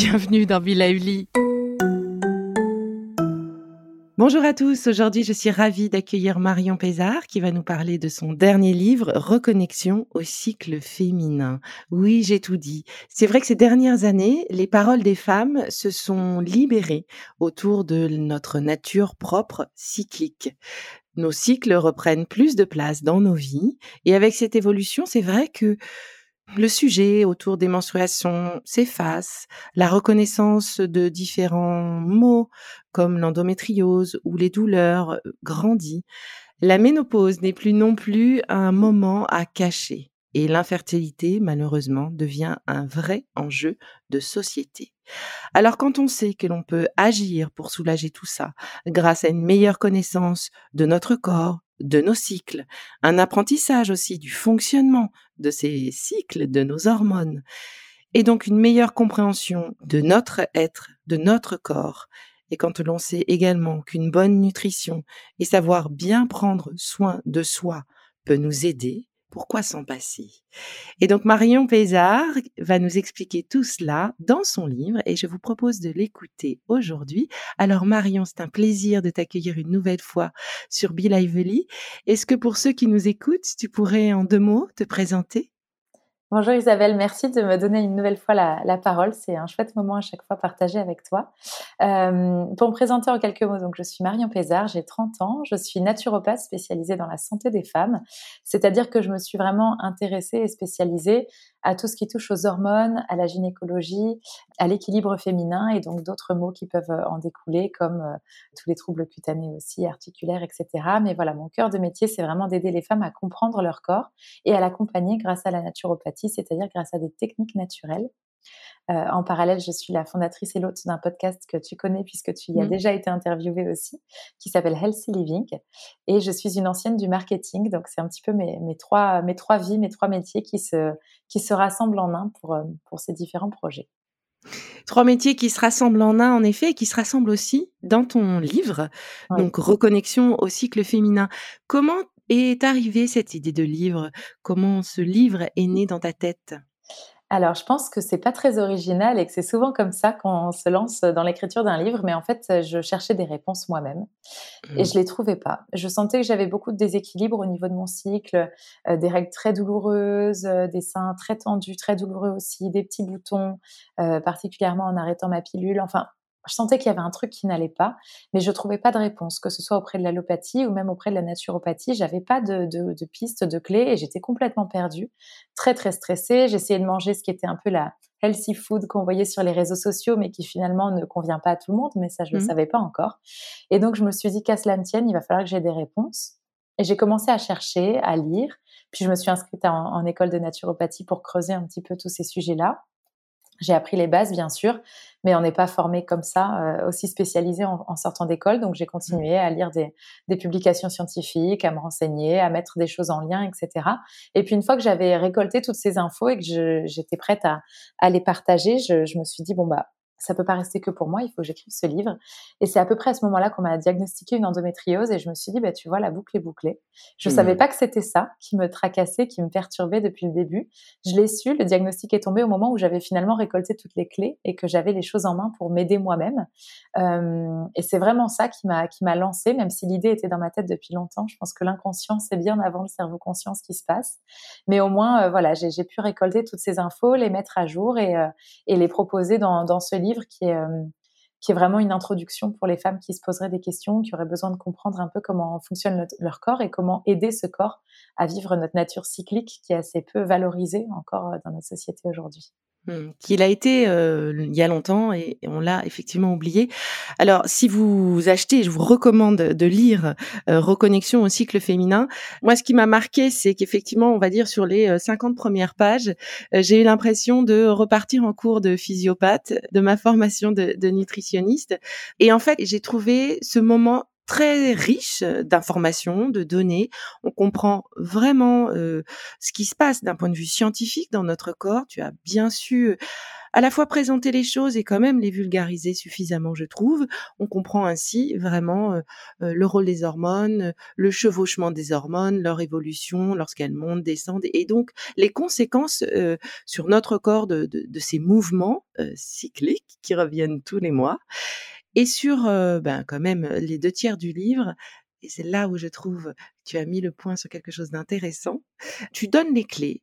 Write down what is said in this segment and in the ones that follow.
Bienvenue dans Villa Uli. Bonjour à tous, aujourd'hui je suis ravie d'accueillir Marion Pézard qui va nous parler de son dernier livre, Reconnexion au cycle féminin. Oui, j'ai tout dit. C'est vrai que ces dernières années, les paroles des femmes se sont libérées autour de notre nature propre cyclique. Nos cycles reprennent plus de place dans nos vies et avec cette évolution, c'est vrai que le sujet autour des menstruations s'efface, la reconnaissance de différents mots comme l'endométriose ou les douleurs euh, grandit. La ménopause n'est plus non plus un moment à cacher et l'infertilité, malheureusement, devient un vrai enjeu de société. Alors quand on sait que l'on peut agir pour soulager tout ça grâce à une meilleure connaissance de notre corps, de nos cycles, un apprentissage aussi du fonctionnement de ces cycles, de nos hormones, et donc une meilleure compréhension de notre être, de notre corps. Et quand l'on sait également qu'une bonne nutrition et savoir bien prendre soin de soi peut nous aider, pourquoi s'en passer Et donc Marion Pézard va nous expliquer tout cela dans son livre et je vous propose de l'écouter aujourd'hui. Alors Marion, c'est un plaisir de t'accueillir une nouvelle fois sur Be Lively. Est-ce que pour ceux qui nous écoutent, tu pourrais en deux mots te présenter? Bonjour Isabelle, merci de me donner une nouvelle fois la, parole. C'est un chouette moment à chaque fois partagé avec toi. Euh, pour me présenter en quelques mots, donc je suis Marion Pézard, j'ai 30 ans, je suis naturopathe spécialisée dans la santé des femmes, c'est-à-dire que je me suis vraiment intéressée et spécialisée à tout ce qui touche aux hormones, à la gynécologie, à l'équilibre féminin et donc d'autres mots qui peuvent euh, en découler comme euh, tous les troubles cutanés aussi, articulaires, etc. Mais voilà, mon cœur de métier, c'est vraiment d'aider les femmes à comprendre leur corps et à l'accompagner grâce à la naturopathie, c'est-à-dire grâce à des techniques naturelles euh, en parallèle, je suis la fondatrice et l'hôte d'un podcast que tu connais puisque tu y as mmh. déjà été interviewée aussi, qui s'appelle Healthy Living. Et je suis une ancienne du marketing, donc c'est un petit peu mes, trois, mes trois vies, mes trois métiers qui se, qui se rassemblent en un pour, euh, pour ces différents projets. Trois métiers qui se rassemblent en un, en effet, et qui se rassemblent aussi dans ton livre, donc Reconnexion au cycle féminin. Comment est arrivée cette idée de livre? Comment ce livre est né dans ta tête? Alors, je pense que c'est pas très original et que c'est souvent comme ça qu'on se lance dans l'écriture d'un livre, mais en fait, je cherchais des réponses moi-même et mmh. je les trouvais pas. Je sentais que j'avais beaucoup de déséquilibre au niveau de mon cycle, euh, des règles très douloureuses, euh, des seins très tendus, très douloureux aussi, des petits boutons, euh, particulièrement en arrêtant ma pilule. Enfin, je sentais qu'il y avait un truc qui n'allait pas, mais je trouvais pas de réponse, que ce soit auprès de l'allopathie ou même auprès de la naturopathie. J'avais pas de, de, de piste, de clé et j'étais complètement perdue, très très stressée. J'essayais de manger ce qui était un peu la healthy food qu'on voyait sur les réseaux sociaux, mais qui finalement ne convient pas à tout le monde, mais ça je ne le mmh. savais pas encore. Et donc je me suis dit qu'à cela ne tienne, il va falloir que j'ai des réponses. Et j'ai commencé à chercher, à lire. Puis je me suis inscrite en, en école de naturopathie pour creuser un petit peu tous ces sujets-là. J'ai appris les bases, bien sûr, mais on n'est pas formé comme ça, euh, aussi spécialisé en, sortant d'école. Donc, j'ai continué à lire des, publications scientifiques, à me renseigner, à mettre des choses en lien, etc. Et puis, une fois que j'avais récolté toutes ces infos et que j'étais prête à, les partager, je, je, me suis dit, bon, bah, ça peut pas rester que pour moi, il faut que j'écrive ce livre. Et c'est à peu près à ce moment-là qu'on m'a diagnostiqué une endométriose et je me suis dit, bah, tu vois, la boucle est bouclée. Je ne savais mmh. pas que c'était ça qui me tracassait, qui me perturbait depuis le début. Je l'ai su, le diagnostic est tombé au moment où j'avais finalement récolté toutes les clés et que j'avais les choses en main pour m'aider moi-même. Euh, et c'est vraiment ça qui m'a qui m'a lancé, même si l'idée était dans ma tête depuis longtemps. Je pense que l'inconscient, c'est bien avant le cerveau conscient ce qui se passe. Mais au moins, euh, voilà, j'ai pu récolter toutes ces infos, les mettre à jour et, euh, et les proposer dans, dans ce livre qui est, euh, qui est vraiment une introduction pour les femmes qui se poseraient des questions, qui auraient besoin de comprendre un peu comment fonctionne leur corps et comment aider ce corps à vivre notre nature cyclique qui est assez peu valorisée encore dans notre société aujourd'hui. Mmh. Qu'il a été, heu, il y a longtemps et on l'a effectivement oublié. Alors si vous achetez, je vous recommande de lire, heu, Reconnexion au cycle féminin. Moi, ce qui m'a marqué, c'est qu'effectivement, on va dire sur les, 50 premières pages, j'ai eu l'impression de repartir en cours de physiopathe, de ma formation de de nutritionniste et en fait, j'ai trouvé ce moment très riche d'informations, de données. On comprend vraiment euh, ce qui se passe d'un point de vue scientifique dans notre corps. Tu as bien su à la fois présenter les choses et quand même les vulgariser suffisamment, je trouve. On comprend ainsi vraiment euh, euh, le rôle des hormones, le chevauchement des hormones, leur évolution lorsqu'elles montent, descendent, et donc les conséquences sur notre corps de, de ces mouvements cycliques qui reviennent tous les mois. Et sur, ben, quand même, les deux tiers du livre, et c'est là où je trouve que tu as mis le point sur quelque chose d'intéressant, tu donnes les clés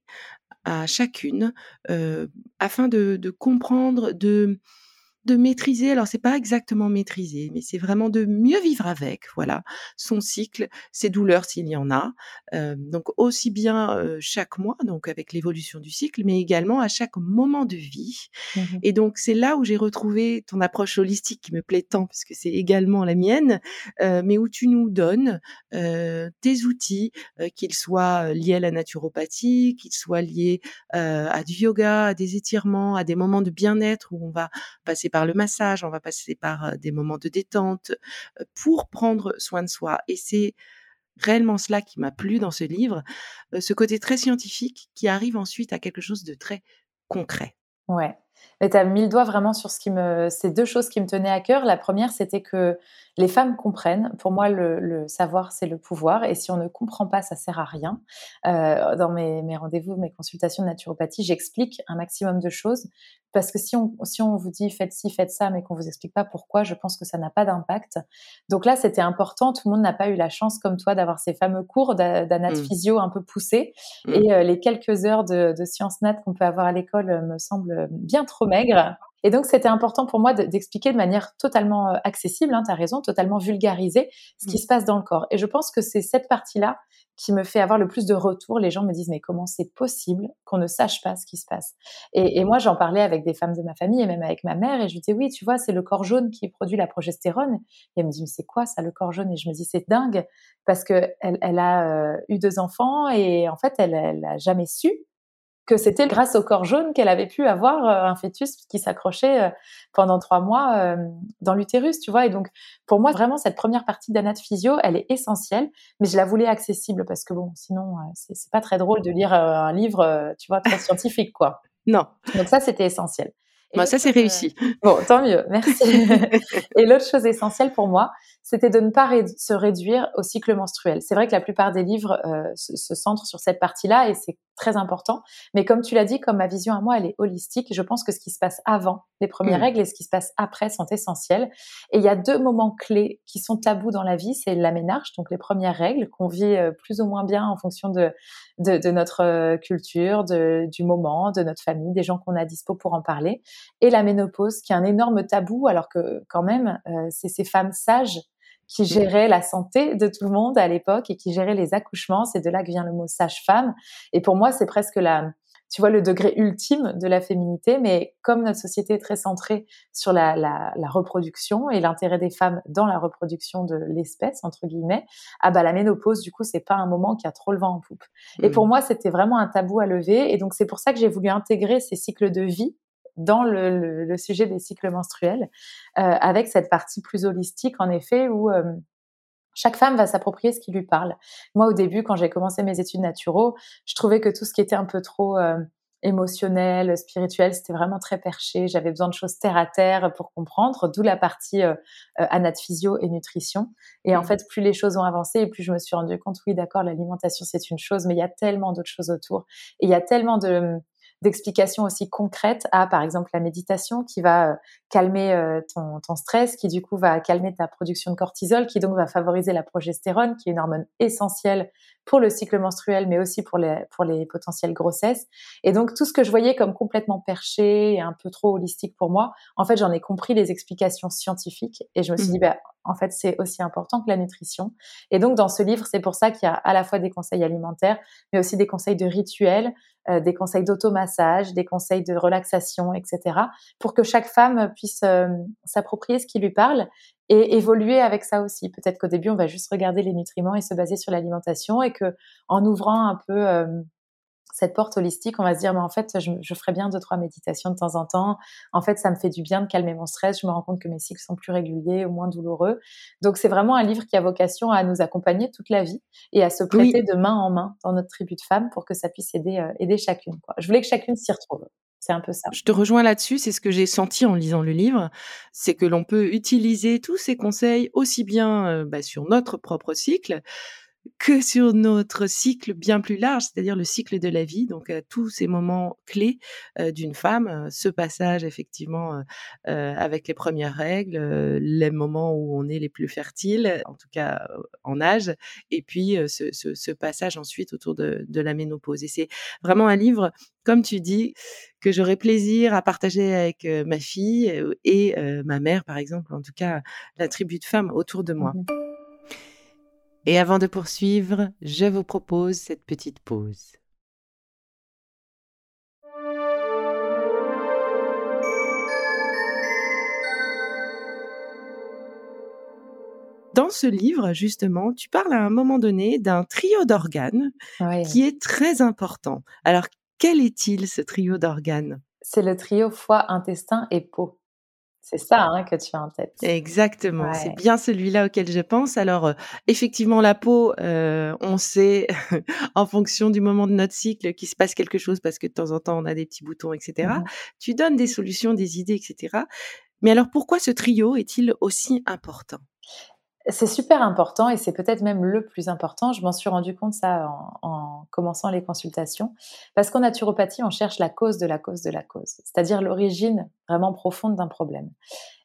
à chacune afin de, de comprendre, de de maîtriser, alors c'est pas exactement maîtriser, mais c'est vraiment de mieux vivre avec, voilà, son cycle, ses douleurs s'il y en a. Euh, donc aussi bien euh, chaque mois, donc avec l'évolution du cycle, mais également à chaque moment de vie. Mmh Et donc c'est là où j'ai retrouvé ton approche holistique qui me plaît tant, puisque c'est également la mienne, euh, mais où tu nous donnes tes outils, qu'ils soient liés à la naturopathie, qu'ils soient liés à du yoga, à des étirements, à des moments de bien-être où on va passer le massage, on va passer par des moments de détente pour prendre soin de soi. Et c'est réellement cela qui m'a plu dans ce livre, ce côté très scientifique qui arrive ensuite à quelque chose de très concret. Mais tu as mis le doigt vraiment sur ce qui me, ces deux choses qui me tenaient à cœur. La première, c'était que les femmes comprennent. Pour moi, le, savoir, c'est le pouvoir. Et si on ne comprend pas, ça sert à rien. Euh, dans mes, mes rendez-vous, mes consultations de naturopathie, j'explique un maximum de choses. Parce que si on, si on vous dit faites ci, faites ça, mais qu'on vous explique pas pourquoi, je pense que ça n'a pas d'impact. Donc là, c'était important. Tout le monde n'a pas eu la chance, comme toi, d'avoir ces fameux cours d'anat mmh. physio un peu poussés. Mmh. Et euh, les quelques heures de, de sciences nat qu'on peut avoir à l'école euh, me semblent bien trop maigres. Et donc, c'était important pour moi d'expliquer de, manière totalement euh, accessible, hein, tu as raison, totalement vulgarisée, ce qui mmh. se passe dans le corps. Et je pense que c'est cette partie-là qui me fait avoir le plus de retours. Les gens me disent, mais comment c'est possible qu'on ne sache pas ce qui se passe? Et, moi, j'en parlais avec des femmes de ma famille et même avec ma mère, et je disais, oui, tu vois, c'est le corps jaune qui produit la progestérone. Et elle me dit, mais c'est quoi ça, le corps jaune? Et je me dis, c'est dingue, parce qu'elle elle a euh, eu deux enfants, et en fait, elle n'a jamais su que c'était grâce au corps jaune qu'elle avait pu avoir euh, un fœtus qui s'accrochait euh, pendant trois mois euh, dans l'utérus, tu vois. Et donc, pour moi, vraiment, cette première partie d'anat physio, elle est essentielle, mais je la voulais accessible parce que bon, sinon, c'est pas très drôle de lire un livre, tu vois, très scientifique, quoi. Non. Donc ça, c'était essentiel. Moi, ça, c'est réussi. Bon, tant mieux, merci. et l'autre chose essentielle pour moi, c'était de ne pas se réduire au cycle menstruel. C'est vrai que la plupart des livres se, se, centrent sur cette partie-là et c'est très important. Mais comme tu l'as dit, comme ma vision à moi, elle est holistique, je pense que ce qui se passe avant les premières mmh. règles et ce qui se passe après sont essentiels. Et il y a deux moments clés qui sont tabous dans la vie, c'est la ménarche, donc les premières règles qu'on vit euh, plus ou moins bien en fonction de, de, de notre euh, culture, de, du moment, de notre famille, des gens qu'on a dispo pour en parler, et la ménopause, qui est un énorme tabou, alors que quand même, euh, c'est ces femmes sages qui gérait la santé de tout le monde à l'époque et qui gérait les accouchements. C'est de là que vient le mot sage-femme. Et pour moi, c'est presque la, tu vois, le degré ultime de la féminité. Mais comme notre société est très centrée sur la, la, la reproduction et l'intérêt des femmes dans la reproduction de l'espèce, entre guillemets, ah bah, la ménopause, du coup, c'est pas un moment qui a trop le vent en poupe. Et pour mmh. moi, c'était vraiment un tabou à lever. Et donc, c'est pour ça que j'ai voulu intégrer ces cycles de vie dans le, le, sujet des cycles menstruels, euh, avec cette partie plus holistique, en effet, où euh, chaque femme va s'approprier ce qui lui parle. Moi, au début, quand j'ai commencé mes études naturaux, je trouvais que tout ce qui était un peu trop euh, émotionnel, spirituel, c'était vraiment très perché. J'avais besoin de choses terre à terre pour comprendre, d'où la partie euh, physio et nutrition. Et en mmh. fait, plus les choses ont avancé, et plus je me suis rendu compte, oui, d'accord, l'alimentation c'est une chose, mais il y a tellement d'autres choses autour. Et il y a tellement de d'explications aussi concrètes à, par exemple, la méditation qui va euh, calmer euh, ton, ton, stress, qui du coup va calmer ta production de cortisol, qui donc va favoriser la progestérone, qui est une hormone essentielle pour le cycle menstruel, mais aussi pour les, pour les potentielles grossesses. Et donc, tout ce que je voyais comme complètement perché et un peu trop holistique pour moi, en fait, j'en ai compris les explications scientifiques et je me suis dit, mmh. bah, en fait, c'est aussi important que la nutrition. Et donc, dans ce livre, c'est pour ça qu'il y a à la fois des conseils alimentaires, mais aussi des conseils de rituels, euh, des conseils d'automassage, des conseils de relaxation, etc., pour que chaque femme puisse euh, s'approprier ce qui lui parle et évoluer avec ça aussi. Peut-être qu'au début, on va juste regarder les nutriments et se baser sur l'alimentation et que en ouvrant un peu euh, cette porte holistique, on va se dire, mais en fait, je, je, ferais bien deux, trois méditations de temps en temps. En fait, ça me fait du bien de calmer mon stress. Je me rends compte que mes cycles sont plus réguliers ou moins douloureux. Donc, c'est vraiment un livre qui a vocation à nous accompagner toute la vie et à se prêter de main en main dans notre tribu de femmes pour que ça puisse aider, euh, aider chacune. Quoi. Je voulais que chacune s'y retrouve. C'est un peu ça. Je te rejoins là-dessus, c'est ce que j'ai senti en lisant le livre, c'est que l'on peut utiliser tous ces conseils aussi bien euh, bah, sur notre propre cycle que sur notre cycle bien plus large, c'est-à-dire le cycle de la vie, donc tous ces moments clés d'une femme, ce passage effectivement avec les premières règles, les moments où on est les plus fertiles, en tout cas en âge, et puis ce, ce, ce, passage ensuite autour de, de la ménopause. Et c'est vraiment un livre, comme tu dis, que j'aurais plaisir à partager avec ma fille et ma mère, par exemple, en tout cas la tribu de femmes autour de moi. Mmh et avant de poursuivre, je vous propose cette petite pause. Dans ce livre, justement, tu parles à un moment donné d'un trio d'organes qui est très important. Alors, quel est-il ce trio d'organes? C'est le trio foie, intestin et peau. C'est ça hein, que tu as en tête. Exactement, c'est bien celui-là auquel je pense. Alors, euh, effectivement, la peau, euh, on sait en fonction du moment de notre cycle qu'il se passe quelque chose parce que de temps en temps, on a des petits boutons, etc. Mmh tu donnes des solutions, des idées, etc. Mais alors, pourquoi ce trio est-il aussi important? C'est super important et c'est peut-être même le plus important. Je m'en suis rendu compte ça en, commençant les consultations. Parce qu'en naturopathie, on cherche la cause de la cause de la cause, c'est-à-dire l'origine vraiment profonde d'un problème.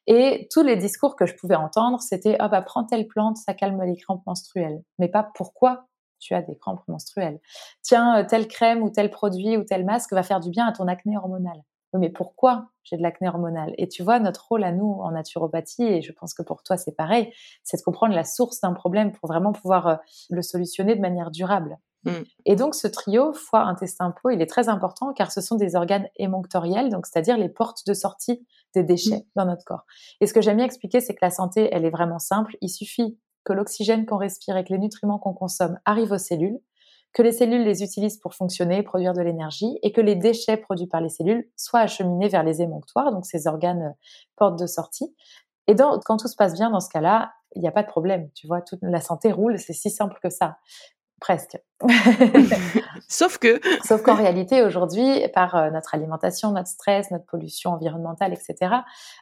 Et tous les discours que je pouvais entendre, c'était ah bah prends telle plante, ça calme les crampes menstruelles. Mais pas pourquoi tu as des crampes menstruelles. Tiens, euh, telle crème ou tel produit ou tel masque va faire du bien à ton acné hormonal mais pourquoi j'ai de l'acné hormonal Et tu vois, notre rôle à nous en naturopathie, et je pense que pour toi c'est pareil, c'est de comprendre la source d'un problème pour vraiment pouvoir euh, le solutionner de manière durable. Mmh. Et donc ce trio foie, intestin, peau, il est très important car ce sont des organes émonctoriels, donc c'est-à-dire les portes de sortie des déchets mmh. dans notre corps. Et ce que j'aime bien expliquer, c'est que la santé, elle est vraiment simple. Il suffit que l'oxygène qu'on respire et que les nutriments qu'on consomme arrivent aux cellules que les cellules les utilisent pour fonctionner, produire de l'énergie, et que les déchets produits par les cellules soient acheminés vers les émonctoires, donc ces organes euh, portes de sortie. Et quand tout se passe bien dans ce cas-là, il n'y a pas de problème, tu vois, toute la santé roule, c'est si simple que ça. Presque. Sauf que. Sauf qu'en réalité, aujourd'hui, par euh, notre alimentation, notre stress, notre pollution environnementale, etc.,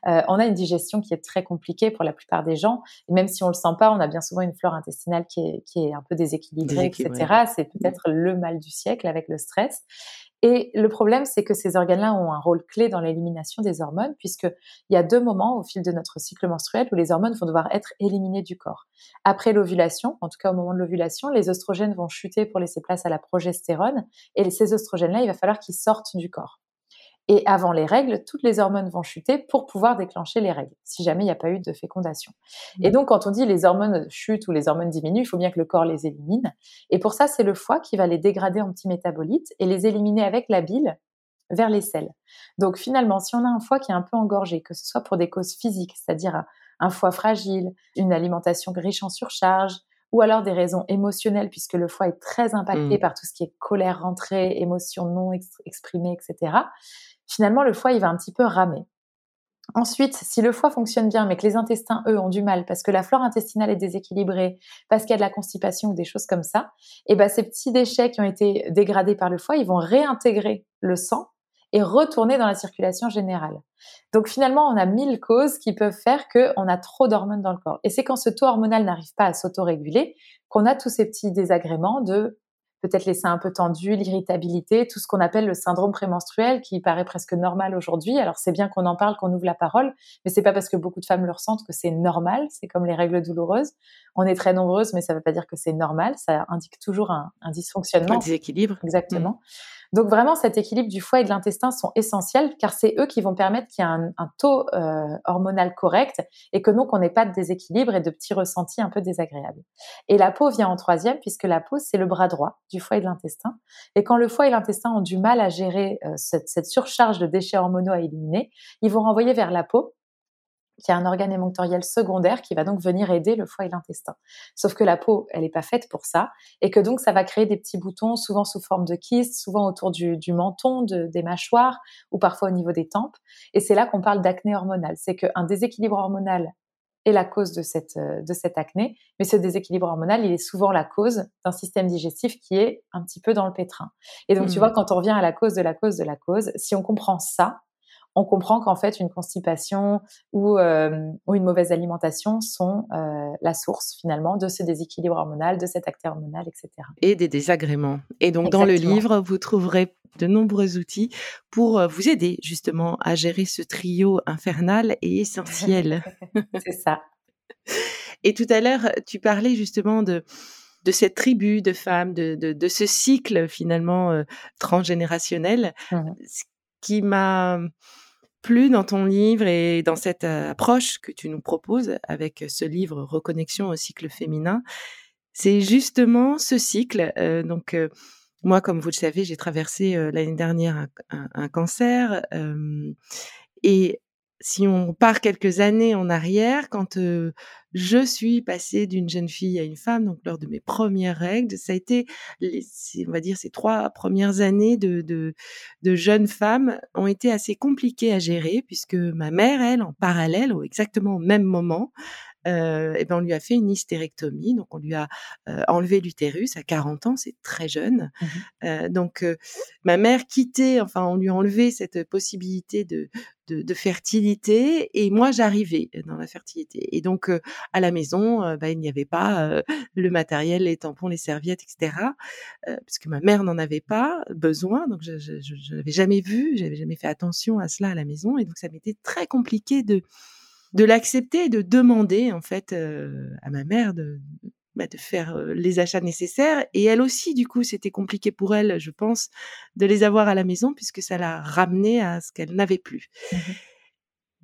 euh, on a une digestion qui est très compliquée pour la plupart des gens. Et même si on le sent pas, on a bien souvent une flore intestinale qui est, qui est un peu déséquilibrée, etc. C'est peut-être le mal du siècle avec le stress. Et le problème, c'est que ces organes-là ont un rôle clé dans l'élimination des hormones, puisqu'il y a deux moments au fil de notre cycle menstruel où les hormones vont devoir être éliminées du corps. Après l'ovulation, en tout cas au moment de l'ovulation, les oestrogènes vont chuter pour laisser place à la progestérone, et ces oestrogènes-là, il va falloir qu'ils sortent du corps. Et avant les règles, toutes les hormones vont chuter pour pouvoir déclencher les règles, si jamais il n'y a pas eu de fécondation. Mmh. Et donc, quand on dit les hormones chutent ou les hormones diminuent, il faut bien que le corps les élimine. Et pour ça, c'est le foie qui va les dégrader en petits métabolites et les éliminer avec la bile vers les selles. Donc finalement, si on a un foie qui est un peu engorgé, que ce soit pour des causes physiques, c'est-à-dire un foie fragile, une alimentation riche en surcharge, ou alors des raisons émotionnelles, puisque le foie est très impacté mmh. par tout ce qui est colère rentrée, émotions non exprimées, etc finalement, le foie, il va un petit peu ramer. Ensuite, si le foie fonctionne bien, mais que les intestins, eux, ont du mal parce que la flore intestinale est déséquilibrée, parce qu'il y a de la constipation ou des choses comme ça, et eh ben ces petits déchets qui ont été dégradés par le foie, ils vont réintégrer le sang et retourner dans la circulation générale. Donc finalement, on a mille causes qui peuvent faire qu'on a trop d'hormones dans le corps. Et c'est quand ce taux hormonal n'arrive pas à s'autoréguler qu'on a tous ces petits désagréments de peut-être les seins un peu tendus, l'irritabilité, tout ce qu'on appelle le syndrome prémenstruel qui paraît presque normal aujourd'hui. Alors c'est bien qu'on en parle, qu'on ouvre la parole, mais c'est pas parce que beaucoup de femmes le ressentent que c'est normal. C'est comme les règles douloureuses. On est très nombreuses, mais ça veut pas dire que c'est normal. Ça indique toujours un, un dysfonctionnement. Un déséquilibre. Exactement. Mmh. Donc vraiment, cet équilibre du foie et de l'intestin sont essentiels car c'est eux qui vont permettre qu'il y ait un, taux euh, hormonal correct et que donc on n'ait pas de déséquilibre et de petits ressentis un peu désagréables. Et la peau vient en troisième puisque la peau c'est le bras droit du foie et de l'intestin. Et quand le foie et l'intestin ont du mal à gérer euh, cette, cette surcharge de déchets hormonaux à éliminer, ils vont renvoyer vers la peau qui est un organe émonctoriel secondaire qui va donc venir aider le foie et l'intestin. Sauf que la peau, elle n'est pas faite pour ça, et que donc ça va créer des petits boutons, souvent sous forme de kystes, souvent autour du, menton, des mâchoires, ou parfois au niveau des tempes. Et c'est là qu'on parle d'acné hormonal. C'est qu'un déséquilibre hormonal est la cause de cette, de cette acné, mais ce déséquilibre hormonal, il est souvent la cause d'un système digestif qui est un petit peu dans le pétrin. Et donc, tu mmh. vois, quand on revient à la cause de la cause de la cause, si on comprend ça, on comprend qu'en fait une constipation ou, euh, une mauvaise alimentation sont euh, la source finalement de ce déséquilibre hormonal, de cet acte hormonal, etc. Et des désagréments. Et donc dans le livre, vous trouverez de nombreux outils pour euh, vous aider justement à gérer ce trio infernal et essentiel. C'est ça. Et tout à l'heure, tu parlais justement de de cette tribu de femmes, de, ce cycle finalement transgénérationnel. Mmh ce qui m'a plus dans ton livre et dans cette euh, approche que tu nous proposes avec ce livre Reconnexion au cycle féminin, c'est justement ce cycle. Euh, donc, euh, moi, comme vous le savez, j'ai traversé l'année dernière un cancer et si on part quelques années en arrière, quand je suis passée d'une jeune fille à une femme, donc lors de mes premières règles, ça a été, on va dire, ces trois premières années de, de, de jeune femme ont été assez compliquées à gérer, puisque ma mère, elle, en parallèle, au exactement au même moment, euh, et ben on lui a fait une hystérectomie, donc on lui a euh, enlevé l'utérus à 40 ans, c'est très jeune. Mmh euh, donc ma mère quittait, enfin on lui a enlevé cette possibilité de, de, fertilité et moi j'arrivais dans la fertilité. Et donc à la maison, bah, il n'y avait pas le matériel, les tampons, les serviettes, etc. parce que ma mère n'en avait pas besoin, donc je, je, n'avais jamais vu, j'avais jamais fait attention à cela à la maison et donc ça m'était très compliqué de de l'accepter et de demander en fait à ma mère de bah, de faire les achats nécessaires et elle aussi du coup c'était compliqué pour elle je pense de les avoir à la maison puisque ça l'a ramené à ce qu'elle n'avait plus. Mmh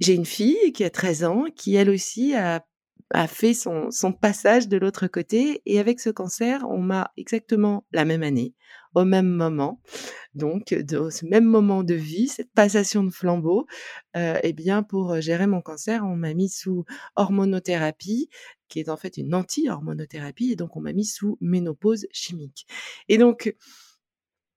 J'ai une fille qui a 13 ans qui elle aussi a a fait son, son passage de l'autre côté. Et avec ce cancer, on m'a exactement la même année, au même moment. Donc, dans ce même moment de vie, cette passation de flambeau, euh, eh bien, pour gérer mon cancer, on m'a mis sous hormonothérapie, qui est en fait une anti-hormonothérapie, et donc on m'a mis sous ménopause chimique. Et donc,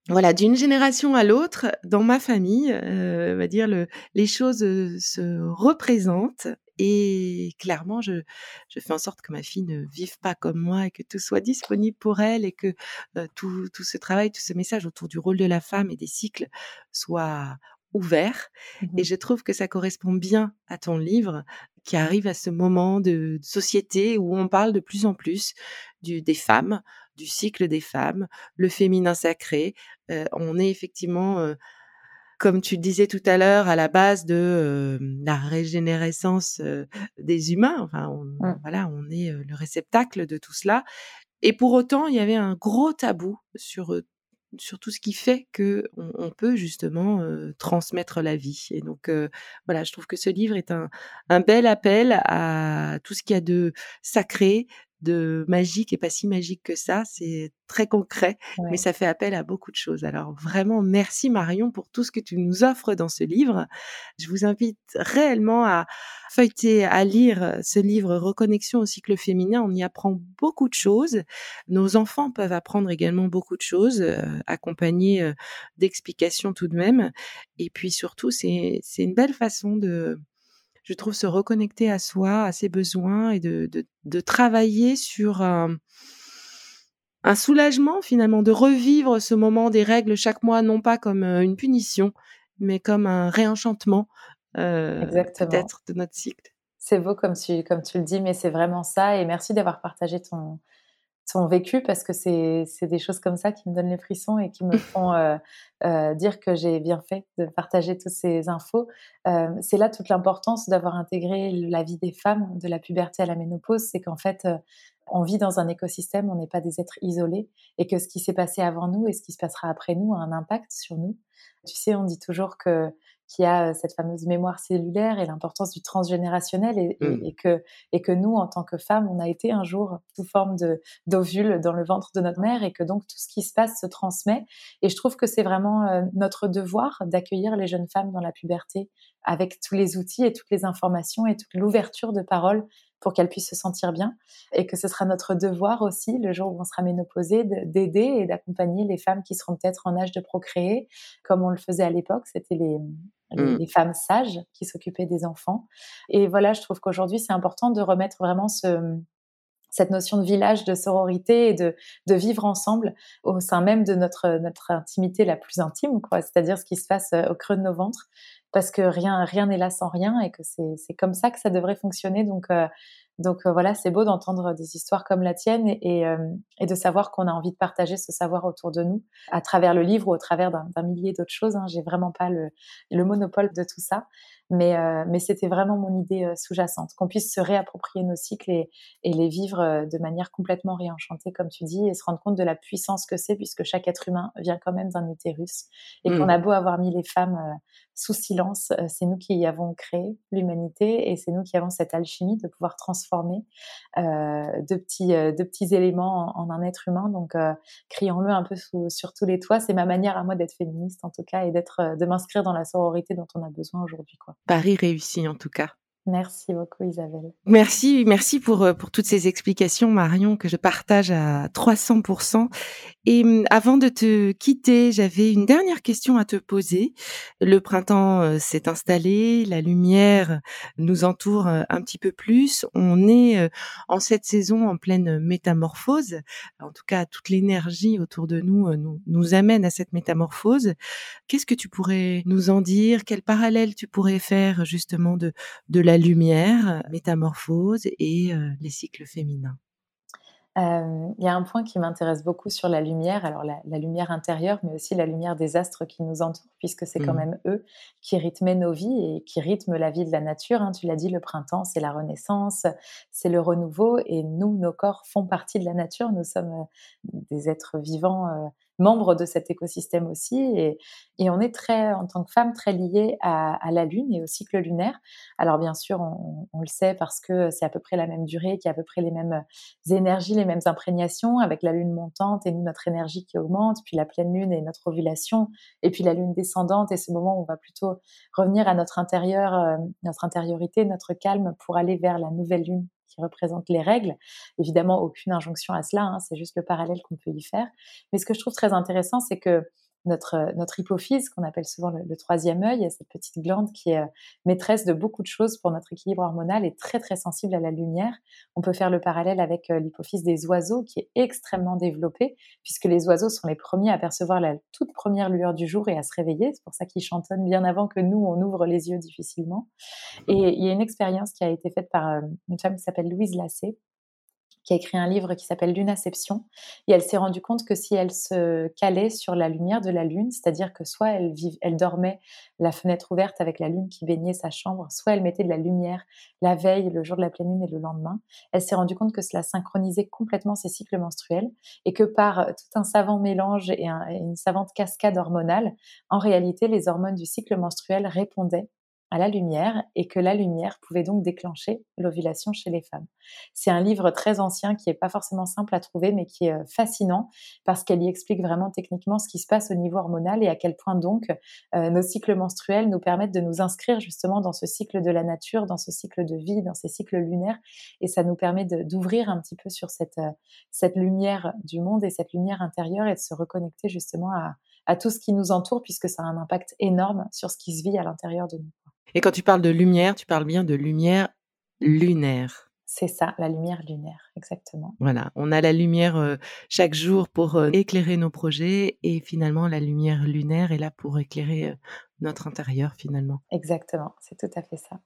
voilà, d'une génération à l'autre, dans ma famille, euh, on va dire le, les choses euh, se représentent et clairement, je, je fais en sorte que ma fille ne vive pas comme moi et que tout soit disponible pour elle et que euh, tout, tout ce travail, tout ce message autour du rôle de la femme et des cycles soit ouvert. Mmh et je trouve que ça correspond bien à ton livre qui arrive à ce moment de, société où on parle de plus en plus du, des femmes, du cycle des femmes, le féminin sacré. Euh, on est effectivement euh, comme tu disais tout à l'heure, à la base de la régénérescence des humains. Enfin, on, mmh. voilà, on est le réceptacle de tout cela. Et pour autant, il y avait un gros tabou sur sur tout ce qui fait que on, peut justement transmettre la vie. Et donc voilà, je trouve que ce livre est un, un bel appel à tout ce qu'il y a de sacré, de magique et pas si magique que ça. C'est très concret, mais ça fait appel à beaucoup de choses. Alors vraiment, merci Marion pour tout ce que tu nous offres dans ce livre. Je vous invite réellement à feuilleter, à lire ce livre Reconnexion au cycle féminin. On y apprend beaucoup de choses. Nos enfants peuvent apprendre également beaucoup de choses, euh, accompagnés euh, d'explications tout de même. Et puis surtout, c'est une belle façon de je trouve, se reconnecter à soi, à ses besoins et de, de, travailler sur un, soulagement finalement, de revivre ce moment des règles chaque mois, non pas comme euh, une punition, mais comme un réenchantement euh, peut-être de notre cycle. C'est beau comme tu, comme tu le dis, mais c'est vraiment ça. Et merci d'avoir partagé ton, ton vécu parce que c'est des choses comme ça qui me donnent les frissons et qui me font euh, euh, dire que j'ai bien fait de partager toutes ces infos. Euh, c'est là toute l'importance d'avoir intégré la vie des femmes de la puberté à la ménopause, c'est qu'en fait, on vit dans un écosystème, on n'est pas des êtres isolés et que ce qui s'est passé avant nous et ce qui se passera après nous a un impact sur nous. Tu sais, on dit toujours que qui a cette fameuse mémoire cellulaire et l'importance du transgénérationnel et, et, mmh. que, et que nous, en tant que femmes, on a été un jour sous forme d'ovule dans le ventre de notre mère et que donc tout ce qui se passe se transmet. Et je trouve que c'est vraiment notre devoir d'accueillir les jeunes femmes dans la puberté avec tous les outils et toutes les informations et toute l'ouverture de parole pour qu'elles puissent se sentir bien et que ce sera notre devoir aussi, le jour où on sera ménopausée, d'aider et d'accompagner les femmes qui seront peut-être en âge de procréer, comme on le faisait à l'époque. C'était les, Mmh. les, femmes sages qui s'occupaient des enfants. Et voilà, je trouve qu'aujourd'hui, c'est important de remettre vraiment ce, cette notion de village, de sororité et de, de, vivre ensemble au sein même de notre, notre intimité la plus intime, quoi. C'est-à-dire ce qui se passe euh, au creux de nos ventres, parce que rien rien n'est là sans rien et que c'est comme ça que ça devrait fonctionner. Donc euh, donc euh, voilà, c'est beau d'entendre des histoires comme la tienne et, euh, et, de savoir qu'on a envie de partager ce savoir autour de nous à travers le livre ou au travers d'un millier d'autres choses. Hein. J'ai vraiment pas le, monopole de tout ça, mais, euh, mais c'était vraiment mon idée sous-jacente, qu'on puisse se réapproprier nos cycles et, et, les vivre de manière complètement réenchantée, comme tu dis, et se rendre compte de la puissance que c'est, puisque chaque être humain vient quand même d'un utérus et qu'on mmh. a beau avoir mis les femmes sous silence, c'est nous qui avons créé l'humanité et c'est nous qui avons cette alchimie de pouvoir transformer euh, de, petits, de petits éléments en, un être humain. Donc, crions-le un peu sur tous les toits. C'est ma manière à moi d'être féministe en tout cas et d'être, de m'inscrire dans la sororité dont on a besoin aujourd'hui. Paris réussi en tout cas. Merci beaucoup Isabelle. Merci, merci pour, euh, pour toutes ces explications Marion que je partage à 300%. Et hum, avant de te quitter, j'avais une dernière question à te poser. Le printemps euh, s'est installé, la lumière nous entoure euh, un petit peu plus. On est en cette saison en pleine métamorphose. En tout cas, toute l'énergie autour de nous, nous amène à cette métamorphose. Qu'est-ce que tu pourrais nous en dire? Quel parallèle tu pourrais faire justement de, de la lumière, métamorphose et les cycles féminins il y a un point qui m'intéresse beaucoup sur la lumière, alors la, lumière intérieure, mais aussi la lumière des astres qui nous entourent, puisque c'est quand mmh. même eux qui rythment nos vies et qui rythment la vie de la nature. Hein. Tu l'as dit, le printemps, c'est la renaissance, c'est le renouveau, et nous, nos corps font partie de la nature. Nous sommes des êtres vivants membre de cet écosystème aussi. Et, on est très, en tant que femme, très liée à, la Lune et au cycle lunaire. Alors bien sûr, on, on le sait parce que c'est à peu près la même durée, qu'il y a à peu près les mêmes énergies, les mêmes imprégnations, avec la Lune montante et nous, notre énergie qui augmente, puis la pleine Lune et notre ovulation, et puis la Lune descendante et ce moment où on va plutôt revenir à notre intérieur, euh, notre intériorité, notre calme pour aller vers la nouvelle Lune représente les règles. Évidemment, aucune injonction à cela, hein, c'est juste le parallèle qu'on peut y faire. Mais ce que je trouve très intéressant, c'est que notre, euh, notre hypophyse, qu'on appelle souvent le, troisième œil, cette petite glande qui est euh, maîtresse de beaucoup de choses pour notre équilibre hormonal, est très très sensible à la lumière. On peut faire le parallèle avec euh, l'hypophyse des oiseaux qui est extrêmement développée, puisque les oiseaux sont les premiers à percevoir la toute première lueur du jour et à se réveiller. C'est pour ça qu'ils chantonnent bien avant que nous, on ouvre les yeux difficilement. Et il y a une expérience qui a été faite par une femme qui s'appelle Louise Lassé, qui a écrit un livre qui s'appelle Lunaception. Et elle s'est rendue compte que si elle se calait sur la lumière de la lune, c'est-à-dire que soit elle, elle dormait la fenêtre ouverte avec la lune qui baignait sa chambre, soit elle mettait de la lumière la veille, le jour de la pleine lune et le lendemain, elle s'est rendue compte que cela synchronisait complètement ses cycles menstruels et que par tout un savant mélange et une savante cascade hormonale, en réalité, les hormones du cycle menstruel répondaient à la lumière et que la lumière pouvait donc déclencher l'ovulation chez les femmes. C'est un livre très ancien qui n'est pas forcément simple à trouver mais qui est euh, fascinant parce qu'elle y explique vraiment techniquement ce qui se passe au niveau hormonal et à quel point donc euh, nos cycles menstruels nous permettent de nous inscrire justement dans ce cycle de la nature, dans ce cycle de vie, dans ces cycles lunaires et ça nous permet d'ouvrir un petit peu sur cette, euh, cette lumière du monde et cette lumière intérieure et de se reconnecter justement à, à tout ce qui nous entoure puisque ça a un impact énorme sur ce qui se vit à l'intérieur de nous. Et quand tu parles de lumière, tu parles bien de lumière lunaire. C'est ça, la lumière lunaire, exactement. Voilà, on a la lumière euh, chaque jour pour euh, éclairer nos projets et finalement la lumière lunaire est là pour éclairer euh, notre intérieur finalement. Exactement, c'est tout à fait ça.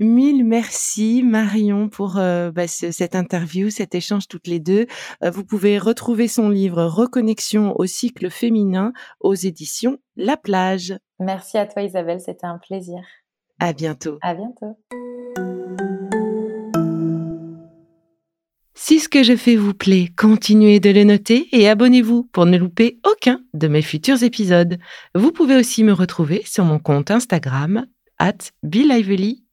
Mille merci Marion pour euh, bah, ce, cette interview, cet échange toutes les deux. Euh, vous pouvez retrouver son livre Reconnexion au cycle féminin aux éditions La Plage. Merci à toi Isabelle, c'était un plaisir. À bientôt. À bientôt. Si ce que je fais vous plaît, continuez de le noter et abonnez-vous pour ne louper aucun de mes futurs épisodes. Vous pouvez aussi me retrouver sur mon compte Instagram at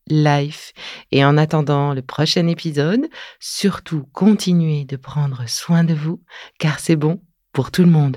Life. Et en attendant le prochain épisode, surtout continuez de prendre soin de vous car c'est bon pour tout le monde.